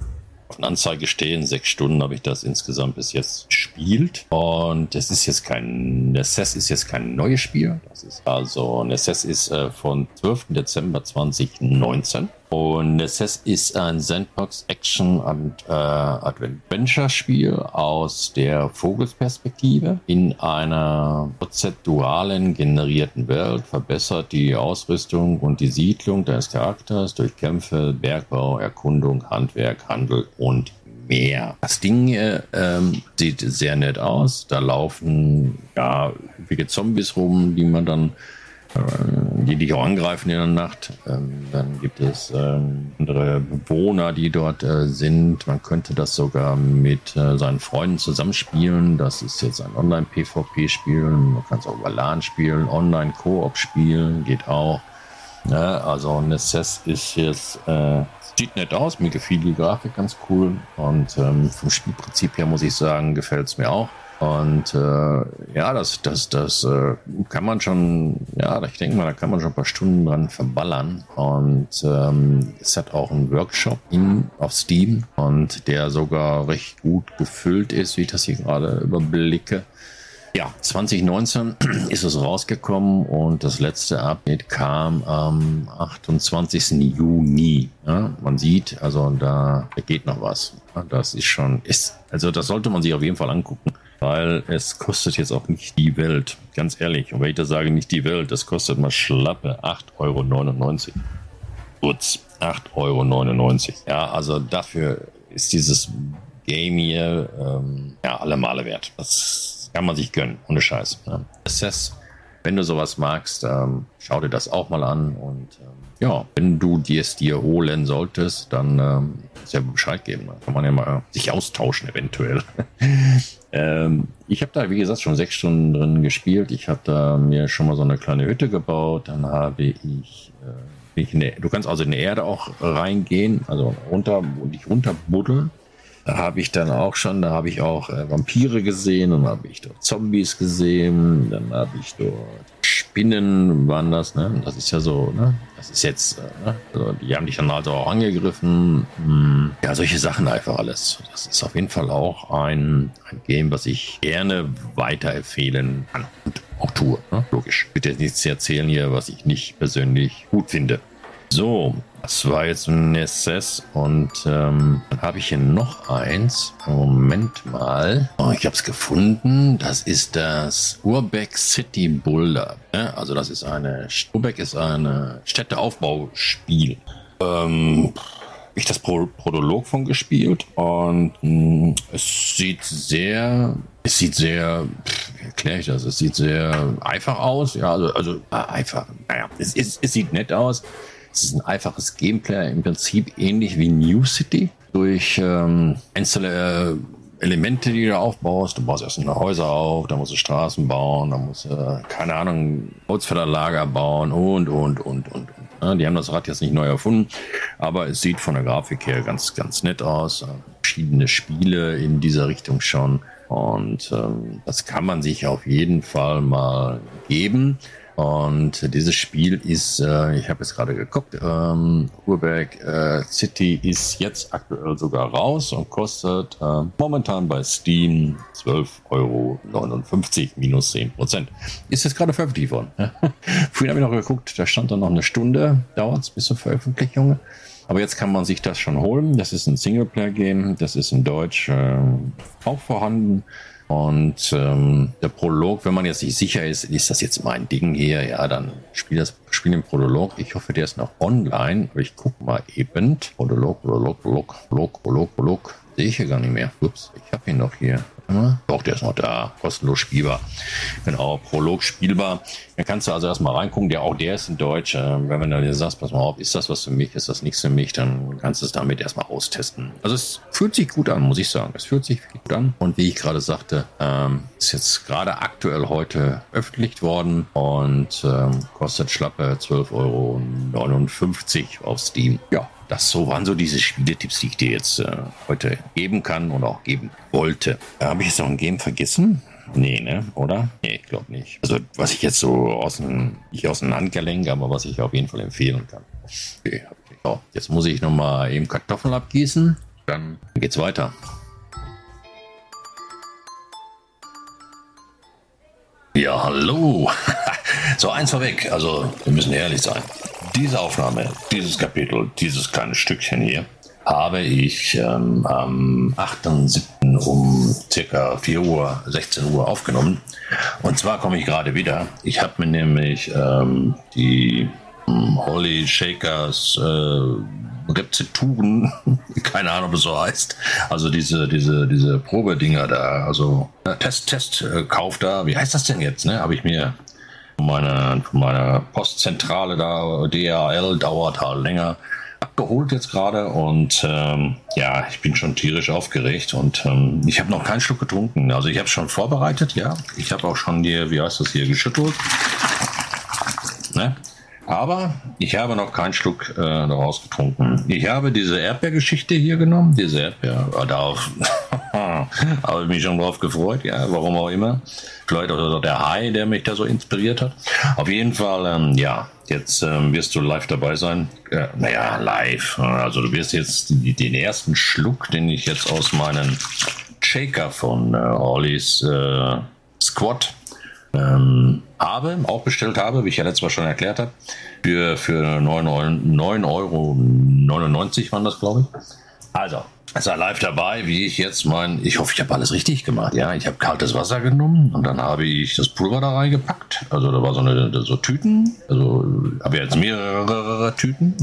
auf einer Anzeige stehen. Sechs Stunden habe ich das insgesamt bis jetzt gespielt. Und es ist jetzt kein, Nesses ist jetzt kein neues Spiel. Das ist also, Nesses ist äh, von 12. Dezember 2019. Und es ist ein Sandbox Action und äh, Adventure Spiel aus der Vogelsperspektive in einer prozeduralen generierten Welt, verbessert die Ausrüstung und die Siedlung des Charakters durch Kämpfe, Bergbau, Erkundung, Handwerk, Handel und mehr. Das Ding äh, ähm, sieht sehr nett aus. Da laufen ja üppige Zombies rum, die man dann äh, die dich auch angreifen in der Nacht. Ähm, dann gibt es ähm, andere Bewohner, die dort äh, sind. Man könnte das sogar mit äh, seinen Freunden zusammenspielen. Das ist jetzt ein Online-PvP-Spiel. Man kann es auch über LAN spielen, Online-Koop spielen, geht auch. Ja, also Necess ist jetzt äh, Sieht nett aus, mir gefiel die Grafik ganz cool und ähm, vom Spielprinzip her muss ich sagen, gefällt es mir auch. Und äh, ja, das, das, das äh, kann man schon, ja, ich denke mal, da kann man schon ein paar Stunden dran verballern. Und ähm, es hat auch einen Workshop in, auf Steam und der sogar recht gut gefüllt ist, wie ich das hier gerade überblicke. Ja, 2019 ist es rausgekommen und das letzte Update kam am 28. Juni. Ja, man sieht, also da, da geht noch was. Das ist schon, ist, also das sollte man sich auf jeden Fall angucken, weil es kostet jetzt auch nicht die Welt. Ganz ehrlich, und wenn ich da sage, nicht die Welt, das kostet mal schlappe 8,99 Euro. Kurz, 8,99 Euro. Ja, also dafür ist dieses Game hier ähm, ja alle Male wert. Das kann man sich gönnen, ohne Scheiß. Ne? Assess, wenn du sowas magst, ähm, schau dir das auch mal an. Und ähm, ja, wenn du es dir holen solltest, dann ähm, ja Bescheid geben. Da kann man ja mal sich austauschen, eventuell. ähm, ich habe da, wie gesagt, schon sechs Stunden drin gespielt. Ich habe da mir schon mal so eine kleine Hütte gebaut. Dann habe ich. Äh, der, du kannst also in die Erde auch reingehen, also runter, dich runterbuddeln. Da habe ich dann auch schon, da habe ich auch äh, Vampire gesehen, dann habe ich dort Zombies gesehen, dann habe ich dort Spinnen waren das, ne? Das ist ja so, ne? Das ist jetzt, äh, ne? also die haben dich dann also auch angegriffen. Hm. Ja, solche Sachen einfach alles. Das ist auf jeden Fall auch ein, ein Game, was ich gerne weiterempfehlen kann und auch tue. Ne? Logisch. Will jetzt nichts erzählen hier, was ich nicht persönlich gut finde. So, das war jetzt ein SS und ähm, dann habe ich hier noch eins. Moment mal. Oh, ich habe es gefunden. Das ist das Urbeck City Boulder. Ja, also das ist eine, Urbeck ist eine Städteaufbauspiel. Ähm, ich das Pro Prolog von gespielt und mh, hm, es sieht sehr, es sieht sehr, wie erkläre ich das? Es sieht sehr einfach aus. Ja, also, also äh, einfach. Naja, es, es, es sieht nett aus. Es ist ein einfaches Gameplay, im Prinzip ähnlich wie New City. Durch ähm, einzelne äh, Elemente, die du aufbaust. Du baust erst eine Häuser auf, dann musst du Straßen bauen, dann musst du, keine Ahnung, Holzfällerlager bauen und, und, und, und. Ja, die haben das Rad jetzt nicht neu erfunden, aber es sieht von der Grafik her ganz, ganz nett aus. Verschiedene Spiele in dieser Richtung schon. Und ähm, das kann man sich auf jeden Fall mal geben. Und dieses Spiel ist, äh, ich habe jetzt gerade geguckt, ähm, Urberg äh, City ist jetzt aktuell sogar raus und kostet äh, momentan bei Steam 12,59 Euro minus 10 Prozent. Ist jetzt gerade veröffentlicht worden. Vorhin habe ich noch geguckt, da stand dann noch eine Stunde, dauert es bis zur Veröffentlichung. Aber jetzt kann man sich das schon holen. Das ist ein Singleplayer-Game, das ist in Deutsch äh, auch vorhanden. Und ähm, der Prolog, wenn man jetzt nicht sicher ist, ist das jetzt mein Ding hier, ja, dann spiel das spiel den Prolog. Ich hoffe, der ist noch online. Aber ich guck mal eben. Prolog, Prolog, Prolog, Prolog, Prolog, Prolog. Sehe ich hier gar nicht mehr. Ups, ich habe ihn noch hier. Doch, der ist noch da. Kostenlos spielbar. Genau, Prolog spielbar. Dann kannst du also erstmal reingucken. Der, auch der ist in Deutsch. Äh, wenn man dann sagst, pass mal auf, ist das was für mich, ist das nichts für mich, dann kannst du es damit erstmal austesten. Also es fühlt sich gut an, muss ich sagen. Es fühlt sich gut an. Und wie ich gerade sagte, ähm, ist jetzt gerade aktuell heute öffentlich worden und ähm, kostet schlappe 12,59 Euro auf Steam. Ja, das so waren so diese Spieletipps, die ich dir jetzt äh, heute geben kann und auch geben wollte. Äh, Habe ich jetzt noch ein Game vergessen? Nee, ne? Oder? Nee, ich glaube nicht. Also, was ich jetzt so aus dem, nicht aus dem Handgelenk, aber was ich auf jeden Fall empfehlen kann. Okay, okay. So, jetzt muss ich nochmal eben Kartoffeln abgießen. Dann geht's weiter. Ja, hallo. so, eins vorweg. Also, wir müssen ehrlich sein. diese Aufnahme, dieses Kapitel, dieses kleine Stückchen hier, habe ich ähm, am 8.7. um circa 4 Uhr, 16 Uhr aufgenommen. Und zwar komme ich gerade wieder. Ich habe mir nämlich ähm, die ähm, Holly Shakers äh, Rezepturen, keine Ahnung, ob es so heißt. Also diese, diese, diese Probedinger da, also äh, Test, Test, äh, Kauf da, wie heißt das denn jetzt? Ne? Habe ich mir meine, meine Postzentrale da, DHL, dauert halt länger abgeholt jetzt gerade und ähm, ja, ich bin schon tierisch aufgeregt und ähm, ich habe noch keinen Schluck getrunken. Also ich habe schon vorbereitet, ja. Ich habe auch schon hier, wie heißt das hier, geschüttelt. Ne? Aber ich habe noch keinen Schluck äh, daraus getrunken. Ich habe diese Erdbeergeschichte hier genommen, diese Erdbeer. Äh, darauf habe ich mich schon drauf gefreut, ja, warum auch immer. Vielleicht auch der Hai, der mich da so inspiriert hat. Auf jeden Fall, ähm, ja, jetzt ähm, wirst du live dabei sein. Äh, naja, live. Also du wirst jetzt die, den ersten Schluck, den ich jetzt aus meinem Shaker von äh, Orleys äh, Squad ähm, habe, auch bestellt habe, wie ich ja letztes Mal schon erklärt habe, für, für 9,99 Euro waren das, glaube ich. Also, sei live dabei, wie ich jetzt mein, ich hoffe, ich habe alles richtig gemacht. Ja, ich habe kaltes Wasser genommen und dann habe ich das Pulver da reingepackt. Also da war so eine so Tüten, also habe jetzt mehrere Tüten.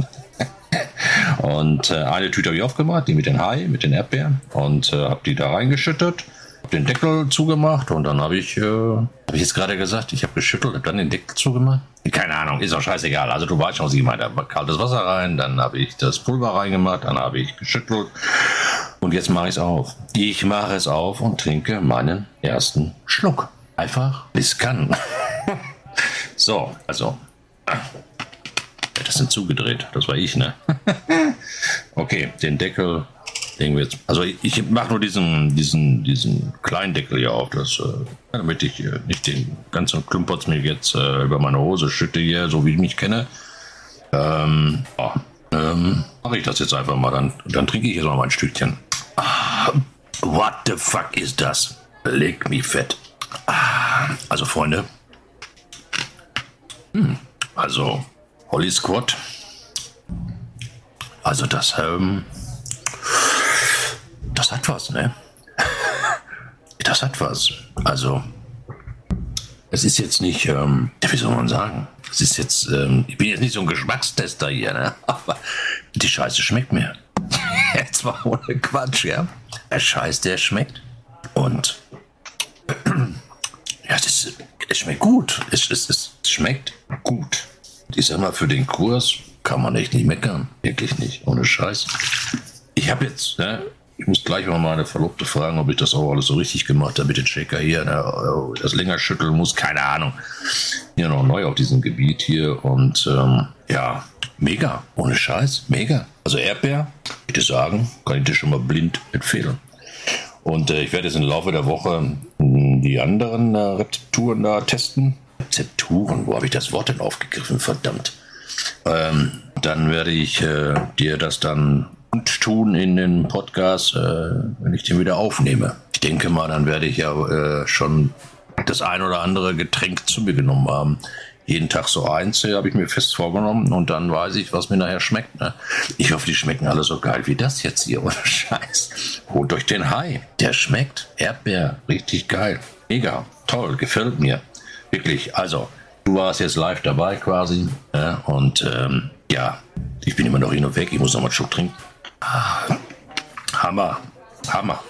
und äh, eine Tüte habe ich aufgemacht, die mit den Hai, mit den Erdbeeren und äh, habe die da reingeschüttet den Deckel zugemacht und dann habe ich, äh, habe ich jetzt gerade gesagt, ich habe geschüttelt, habe dann den Deckel zugemacht. Keine Ahnung, ist auch scheißegal. Also du weißt schon, was ich meine. Da war kaltes Wasser rein, dann habe ich das Pulver reingemacht, dann habe ich geschüttelt und jetzt mache ich es auf. Ich mache es auf und trinke meinen ersten Schluck. Einfach, es kann. so, also. Das sind zugedreht, das war ich, ne? okay, den Deckel legen wir jetzt. Also ich mache nur diesen, diesen, diesen kleinen Deckel hier auf, das, äh, damit ich äh, nicht den ganzen Klumpotz mir jetzt äh, über meine Hose schütte hier, so wie ich mich kenne. Ähm, ja, ähm, mache ich das jetzt einfach mal, dann, dann trinke ich jetzt noch mal ein Stückchen. Ah, what the fuck ist das? Leg mich fett. Ah, also Freunde, hm, also Holly Squad. Also das, ähm, das hat was, ne? Das hat was. Also, es ist jetzt nicht, ähm, wie soll man sagen? Es ist jetzt, ähm, ich bin jetzt nicht so ein Geschmackstester hier, ne? Aber die Scheiße schmeckt mir. jetzt mal ohne Quatsch, ja? Der Scheiß, der schmeckt. Und ja, das, es schmeckt gut. Es, es, es schmeckt gut. Ich sag mal, für den Kurs kann man echt nicht meckern. Wirklich nicht. Ohne Scheiß. Ich habe jetzt, ne, ich muss gleich mal meine Verlobte fragen, ob ich das auch alles so richtig gemacht habe mit den Shaker hier. Ne, das länger schütteln muss, keine Ahnung. Hier noch neu auf diesem Gebiet hier und ähm, ja, mega, ohne Scheiß, mega. Also Erdbeer, würde sagen, kann ich dir schon mal blind empfehlen. Und äh, ich werde jetzt im Laufe der Woche hm, die anderen äh, Rezepturen da testen. Rezepturen, wo habe ich das Wort denn aufgegriffen? Verdammt. Ähm, dann werde ich äh, dir das dann tun in den Podcast, äh, wenn ich den wieder aufnehme. Ich denke mal, dann werde ich ja äh, schon das ein oder andere Getränk zu mir genommen haben. Jeden Tag so eins, äh, habe ich mir fest vorgenommen und dann weiß ich, was mir nachher schmeckt. Ne? Ich hoffe, die schmecken alle so geil wie das jetzt hier, oder Scheiß. Holt euch den Hai, der schmeckt. Erdbeer, richtig geil. Mega, toll, gefällt mir. Wirklich, also, du warst jetzt live dabei quasi. Ja, und ähm, ja, ich bin immer noch hin und weg, ich muss noch mal einen Schluck trinken. Hammer, Hammer.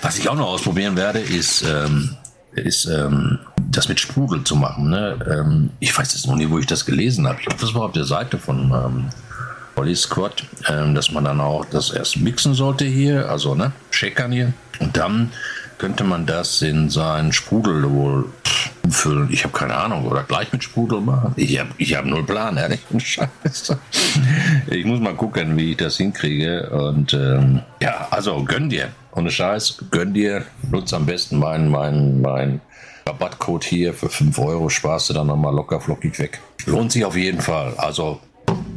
Was ich auch noch ausprobieren werde, ist, ähm, ist ähm, das mit Sprudel zu machen. Ne? Ähm, ich weiß jetzt noch nie, wo ich das gelesen habe. Ich glaube, das war auf der Seite von ähm, Holly Squad, ähm, dass man dann auch das erst mixen sollte hier, also ne, shakern hier. Und dann könnte man das in seinen Sprudel wohl umfüllen. Ich habe keine Ahnung. Oder gleich mit Sprudel machen. Ich habe ich hab null Plan, ehrlich. Scheiße. Ich muss mal gucken, wie ich das hinkriege. Und ähm, ja, also gönn dir. Ohne Scheiß, gönn dir. Nutz am besten meinen mein, mein Rabattcode hier für 5 Euro. Sparst du dann nochmal locker flockig weg. Lohnt sich auf jeden Fall. Also,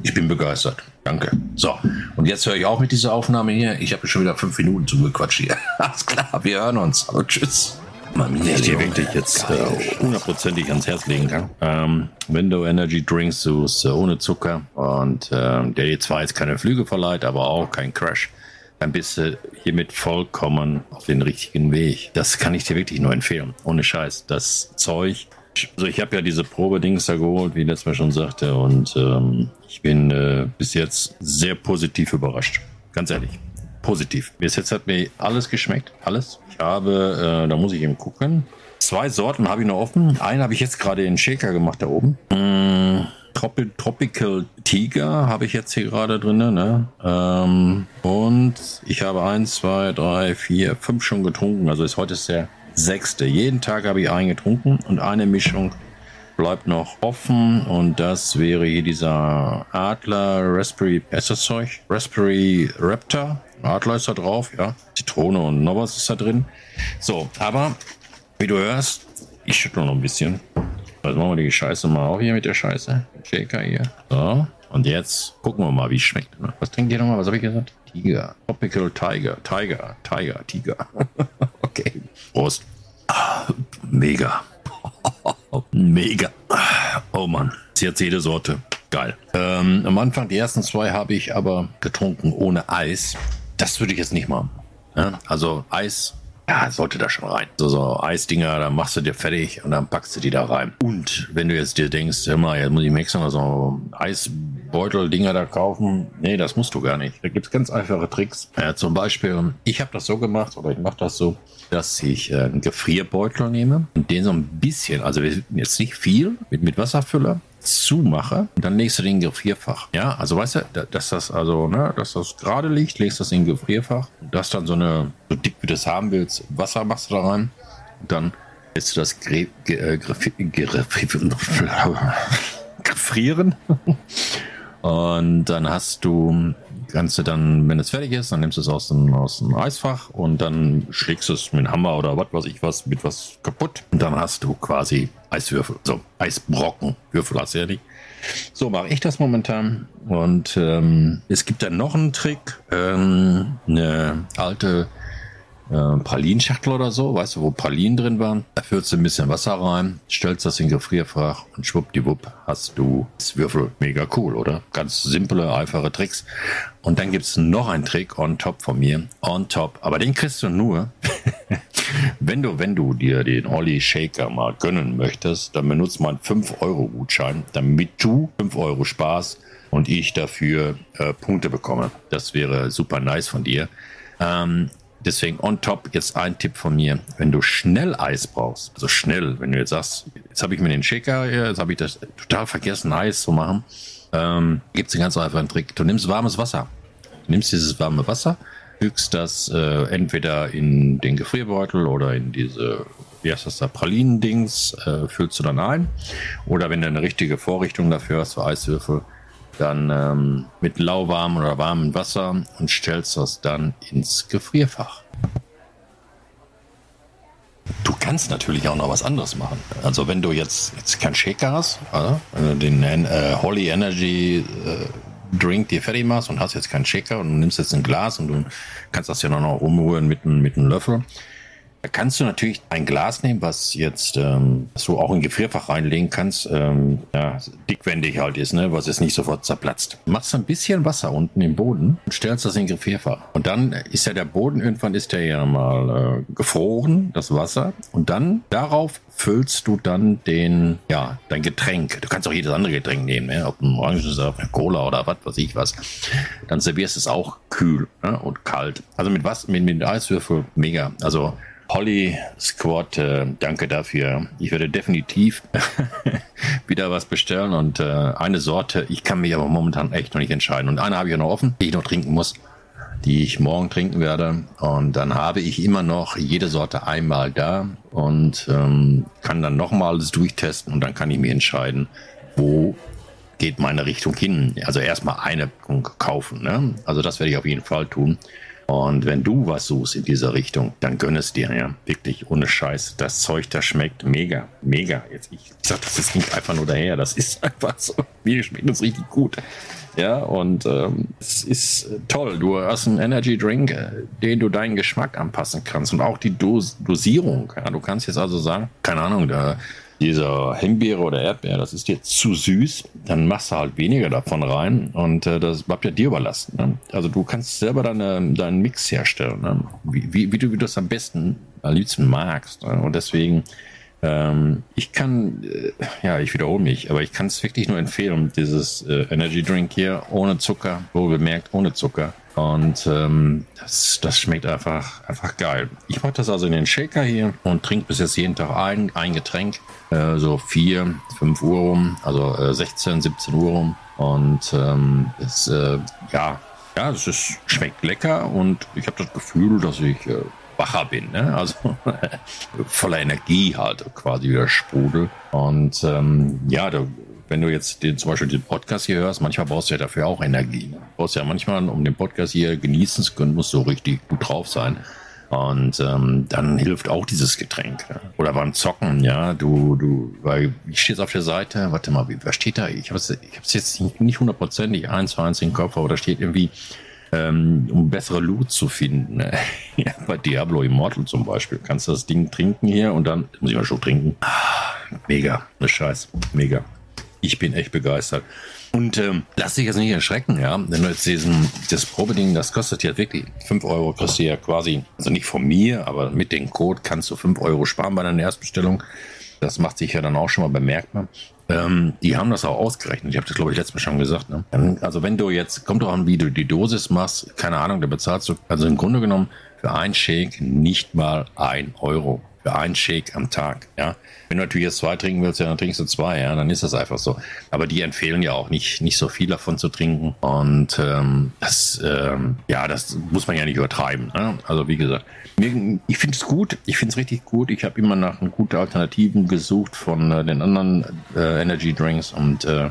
ich bin begeistert. Danke. So, und jetzt höre ich auch mit dieser Aufnahme hier. Ich habe schon wieder fünf Minuten zugequatscht hier. Alles klar, wir hören uns. Hallo, tschüss. die ich dir wirklich jetzt äh, hundertprozentig äh, ans Herz legen kann. Ähm, Window Energy Drinks so, so ohne Zucker und ähm, der dir zwar jetzt keine Flüge verleiht, aber auch kein Crash. Dann bist du hiermit vollkommen auf den richtigen Weg. Das kann ich dir wirklich nur empfehlen. Ohne Scheiß. Das Zeug also ich habe ja diese Probedings da geholt, wie letztes Mal schon sagte, und ähm, ich bin äh, bis jetzt sehr positiv überrascht. Ganz ehrlich. Positiv. Bis jetzt hat mir alles geschmeckt. Alles. Ich habe, äh, da muss ich eben gucken. Zwei Sorten habe ich noch offen. Einen habe ich jetzt gerade in Shaker gemacht da oben. Mm, Tropi Tropical Tiger habe ich jetzt hier gerade drin. Ne? Ähm, und ich habe eins, zwei, drei, vier, fünf schon getrunken. Also ist heute ist der sechste. Jeden Tag habe ich einen getrunken und eine Mischung bleibt noch offen und das wäre hier dieser Adler Raspberry Zeug, Raspberry Raptor. Adler ist da drauf, ja. Zitrone und noch was ist da drin. So, aber wie du hörst, ich schüttle noch ein bisschen. Also machen wir die Scheiße mal auf hier mit der Scheiße. Shaker hier. So. Und jetzt gucken wir mal, wie es schmeckt. Was trinkt ihr nochmal? Was habe ich gesagt? Tiger. Tropical Tiger. Tiger. Tiger. Tiger. okay. Prost. Mega. Mega. Oh Mann. Ist jetzt jede Sorte. Geil. Ähm, am Anfang, die ersten zwei habe ich aber getrunken ohne Eis. Das würde ich jetzt nicht machen. Ja? Also Eis ja, sollte da schon rein. So, so Eisdinger, da machst du dir fertig und dann packst du die da rein. Und wenn du jetzt dir denkst, immer, jetzt muss ich mir extra so Eisbeutel-Dinger da kaufen. Nee, das musst du gar nicht. Da gibt es ganz einfache Tricks. Ja, zum Beispiel, ich habe das so gemacht oder ich mache das so, dass ich äh, einen Gefrierbeutel nehme und den so ein bisschen, also jetzt nicht viel, mit, mit Wasserfüller zumache, dann legst du den Gefrierfach. Ja, also weißt du, dass das also, ne, dass das gerade liegt, legst das in den Gefrierfach. Das dann so eine, so dick wie du das haben willst, Wasser machst du da rein. Dann lässt du das Gre Ge Ge gefrieren. Und dann hast du du dann, wenn es fertig ist, dann nimmst du es aus dem, aus dem Eisfach und dann schlägst du es mit einem Hammer oder was weiß ich was, mit was kaputt. Und dann hast du quasi Eiswürfel, so Eisbrocken. Würfel hast du ja nicht. So mache ich das momentan. Und ähm, es gibt dann noch einen Trick. Ähm, eine alte äh, Pralinschachtel oder so, weißt du, wo Pralinen drin waren. Da füllst du ein bisschen Wasser rein, stellst das in Gefrierfach und schwuppdiwupp hast du das Würfel. Mega cool, oder? Ganz simple, einfache Tricks. Und dann gibt's noch einen Trick on top von mir. On top. Aber den kriegst du nur, wenn du, wenn du dir den Olli Shaker mal gönnen möchtest, dann benutzt man 5-Euro-Gutschein, damit du 5 Euro Spaß und ich dafür äh, Punkte bekomme. Das wäre super nice von dir. Ähm, Deswegen on top jetzt ein Tipp von mir. Wenn du schnell Eis brauchst, also schnell, wenn du jetzt sagst, jetzt habe ich mir den Shaker, jetzt habe ich das total vergessen, Eis zu machen, ähm, gibt es einen ganz einfachen Trick. Du nimmst warmes Wasser. Du nimmst dieses warme Wasser, fügst das äh, entweder in den Gefrierbeutel oder in diese, wie heißt das da, Pralinen-Dings, äh, füllst du dann ein. Oder wenn du eine richtige Vorrichtung dafür hast für Eiswürfel, dann ähm, mit lauwarmem oder warmem Wasser und stellst das dann ins Gefrierfach. Du kannst natürlich auch noch was anderes machen. Also wenn du jetzt, jetzt keinen Shaker hast, also den äh, Holly Energy äh, Drink dir fertig machst und hast jetzt keinen Shaker und nimmst jetzt ein Glas und du kannst das ja noch rumrühren mit, mit einem Löffel, da kannst du natürlich ein Glas nehmen, was jetzt ähm, du auch in Gefrierfach reinlegen kannst, ähm, ja, dickwendig halt ist, ne, was jetzt nicht sofort zerplatzt. Machst ein bisschen Wasser unten im Boden und stellst das in Gefrierfach. Und dann ist ja der Boden irgendwann ist der ja mal äh, gefroren, das Wasser. Und dann darauf füllst du dann den, ja, dein Getränk. Du kannst auch jedes andere Getränk nehmen, ne? ob ein Orangensaft, Cola oder was weiß ich was. Dann servierst du es auch kühl ne? und kalt. Also mit was, mit, mit Eiswürfel, mega. Also Holly Squad, äh, danke dafür. Ich werde definitiv wieder was bestellen und äh, eine Sorte, ich kann mich aber momentan echt noch nicht entscheiden. Und eine habe ich ja noch offen, die ich noch trinken muss, die ich morgen trinken werde. Und dann habe ich immer noch jede Sorte einmal da und ähm, kann dann nochmal alles durchtesten und dann kann ich mir entscheiden, wo geht meine Richtung hin. Also erstmal eine kaufen. Ne? Also das werde ich auf jeden Fall tun. Und wenn du was suchst in dieser Richtung, dann gönn es dir, ja. Wirklich, ohne Scheiß. Das Zeug, das schmeckt mega, mega. Jetzt, ich sag, das ist nicht einfach nur daher. Das ist einfach so. Mir schmeckt das richtig gut. Ja, und ähm, es ist toll. Du hast einen Energy Drink, äh, den du deinen Geschmack anpassen kannst und auch die Dos Dosierung. Ja, du kannst jetzt also sagen, keine Ahnung, da dieser Himbeere oder Erdbeer, das ist jetzt zu süß, dann machst du halt weniger davon rein und äh, das bleibt ja dir überlassen. Ne? Also du kannst selber deine, deinen Mix herstellen, ne? wie, wie, wie, du, wie du das am besten, am liebsten magst. Ne? Und deswegen, ähm, ich kann, äh, ja, ich wiederhole mich, aber ich kann es wirklich nur empfehlen, dieses äh, Energy Drink hier ohne Zucker, wohl bemerkt ohne Zucker. Und ähm, das, das schmeckt einfach, einfach geil. Ich mache das also in den Shaker hier und trinke bis jetzt jeden Tag ein, ein Getränk. Äh, so 4, 5 Uhr rum, also äh, 16, 17 Uhr rum. Und ähm, es, äh, ja, ja, es ist, schmeckt lecker und ich habe das Gefühl, dass ich äh, wacher bin, ne? also voller Energie halt quasi wieder Sprudel. Und ähm, ja, da wenn du jetzt den, zum Beispiel den Podcast hier hörst, manchmal brauchst du ja dafür auch Energie. Ne? Du brauchst ja manchmal, um den Podcast hier genießen zu können, musst du richtig gut drauf sein. Und ähm, dann hilft auch dieses Getränk. Ja? Oder beim Zocken, ja, du, du, weil ich stehe auf der Seite, warte mal, wie, was steht da? Ich habe es ich jetzt nicht hundertprozentig eins zu eins in den Kopf, aber da steht irgendwie, ähm, um bessere Loot zu finden. Ne? ja, bei Diablo Immortal zum Beispiel kannst du das Ding trinken hier und dann muss ich mal schon trinken. Ah, mega, ne Scheiß, mega ich bin echt begeistert. Und ähm, lass dich jetzt nicht erschrecken, ja. Wenn du jetzt diesen, das Probeding, das kostet ja wirklich 5 Euro, kriegst du ja quasi, also nicht von mir, aber mit dem Code kannst du 5 Euro sparen bei deiner Erstbestellung. Das macht sich ja dann auch schon mal bemerkbar. Ähm, die haben das auch ausgerechnet. Ich habe das, glaube ich, letztes Mal schon gesagt. Ne? Also wenn du jetzt, kommt doch an, wie du die Dosis machst, keine Ahnung, da bezahlst du, also im Grunde genommen für ein Shake nicht mal ein Euro für einen Shake am Tag. Ja, wenn du natürlich jetzt zwei trinken willst, ja, dann trinkst du zwei. Ja, dann ist das einfach so. Aber die empfehlen ja auch nicht, nicht so viel davon zu trinken. Und ähm, das, ähm, ja, das muss man ja nicht übertreiben. Ne? Also wie gesagt, ich finde es gut. Ich finde es richtig gut. Ich habe immer nach guten Alternativen gesucht von äh, den anderen äh, Energy Drinks und äh,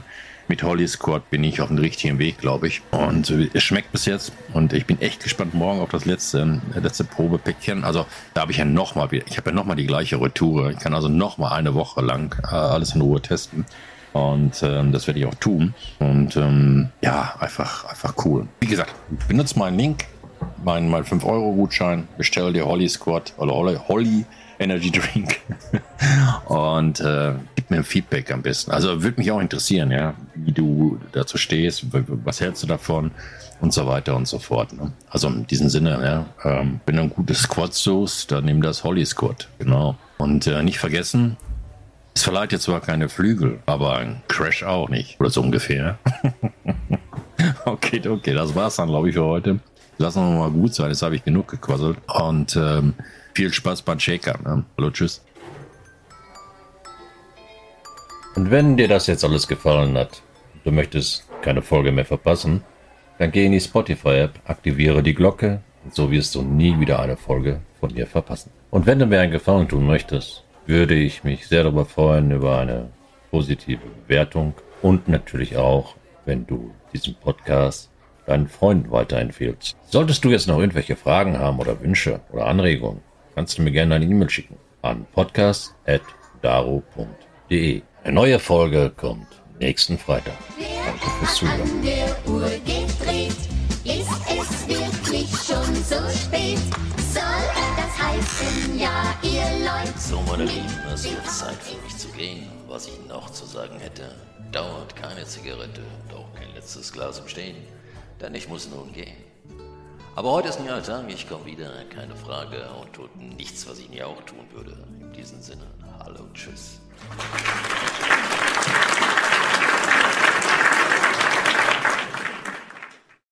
mit Holly Squad bin ich auf dem richtigen Weg, glaube ich. Und es schmeckt bis jetzt. Und ich bin echt gespannt morgen auf das letzte, äh, letzte Probepäckchen. Also da habe ich ja nochmal wieder, ich habe ja nochmal die gleiche Retour. Ich kann also nochmal eine Woche lang äh, alles in Ruhe testen. Und ähm, das werde ich auch tun. Und ähm, ja, einfach, einfach cool. Wie gesagt, benutzt meinen Link, meinen mein 5-Euro-Gutschein, bestell dir Holly Squad oder Holly, Holly Energy Drink und äh, gib mir ein Feedback am besten. Also würde mich auch interessieren, ja, wie du dazu stehst, was hältst du davon und so weiter und so fort. Ne? Also in diesem Sinne, ja, ähm, wenn du ein gutes Squad suchst, dann nimm das Holly Squad, genau. Und äh, nicht vergessen, es verleiht jetzt zwar keine Flügel, aber ein Crash auch nicht. Oder so ungefähr. okay, okay, das war's dann, glaube ich, für heute. Lassen wir mal gut sein, jetzt habe ich genug gequasselt. Und ähm, viel Spaß beim Shaker. Ne? Hallo, tschüss. Und wenn dir das jetzt alles gefallen hat, du möchtest keine Folge mehr verpassen, dann geh in die Spotify-App, aktiviere die Glocke, so wirst du nie wieder eine Folge von mir verpassen. Und wenn du mir einen Gefallen tun möchtest, würde ich mich sehr darüber freuen über eine positive Bewertung und natürlich auch, wenn du diesen Podcast deinen Freunden weiterempfehlst. Solltest du jetzt noch irgendwelche Fragen haben oder Wünsche oder Anregungen, kannst du mir gerne eine E-Mail schicken an podcast.daro.de. Eine neue Folge kommt nächsten Freitag. Danke fürs Zuhören. An der Uhr gedreht, ist es wirklich schon so spät? Soll das heißen, ja, ihr Leute? So, meine Lieben, es wird Zeit für mich zu gehen. Was ich noch zu sagen hätte, dauert keine Zigarette, doch kein letztes Glas im Stehen, denn ich muss nun gehen. Aber heute ist ein neuer Tag, ich komme wieder, keine Frage, und tut nichts, was ich nie auch tun würde. In diesem Sinne, hallo tschüss.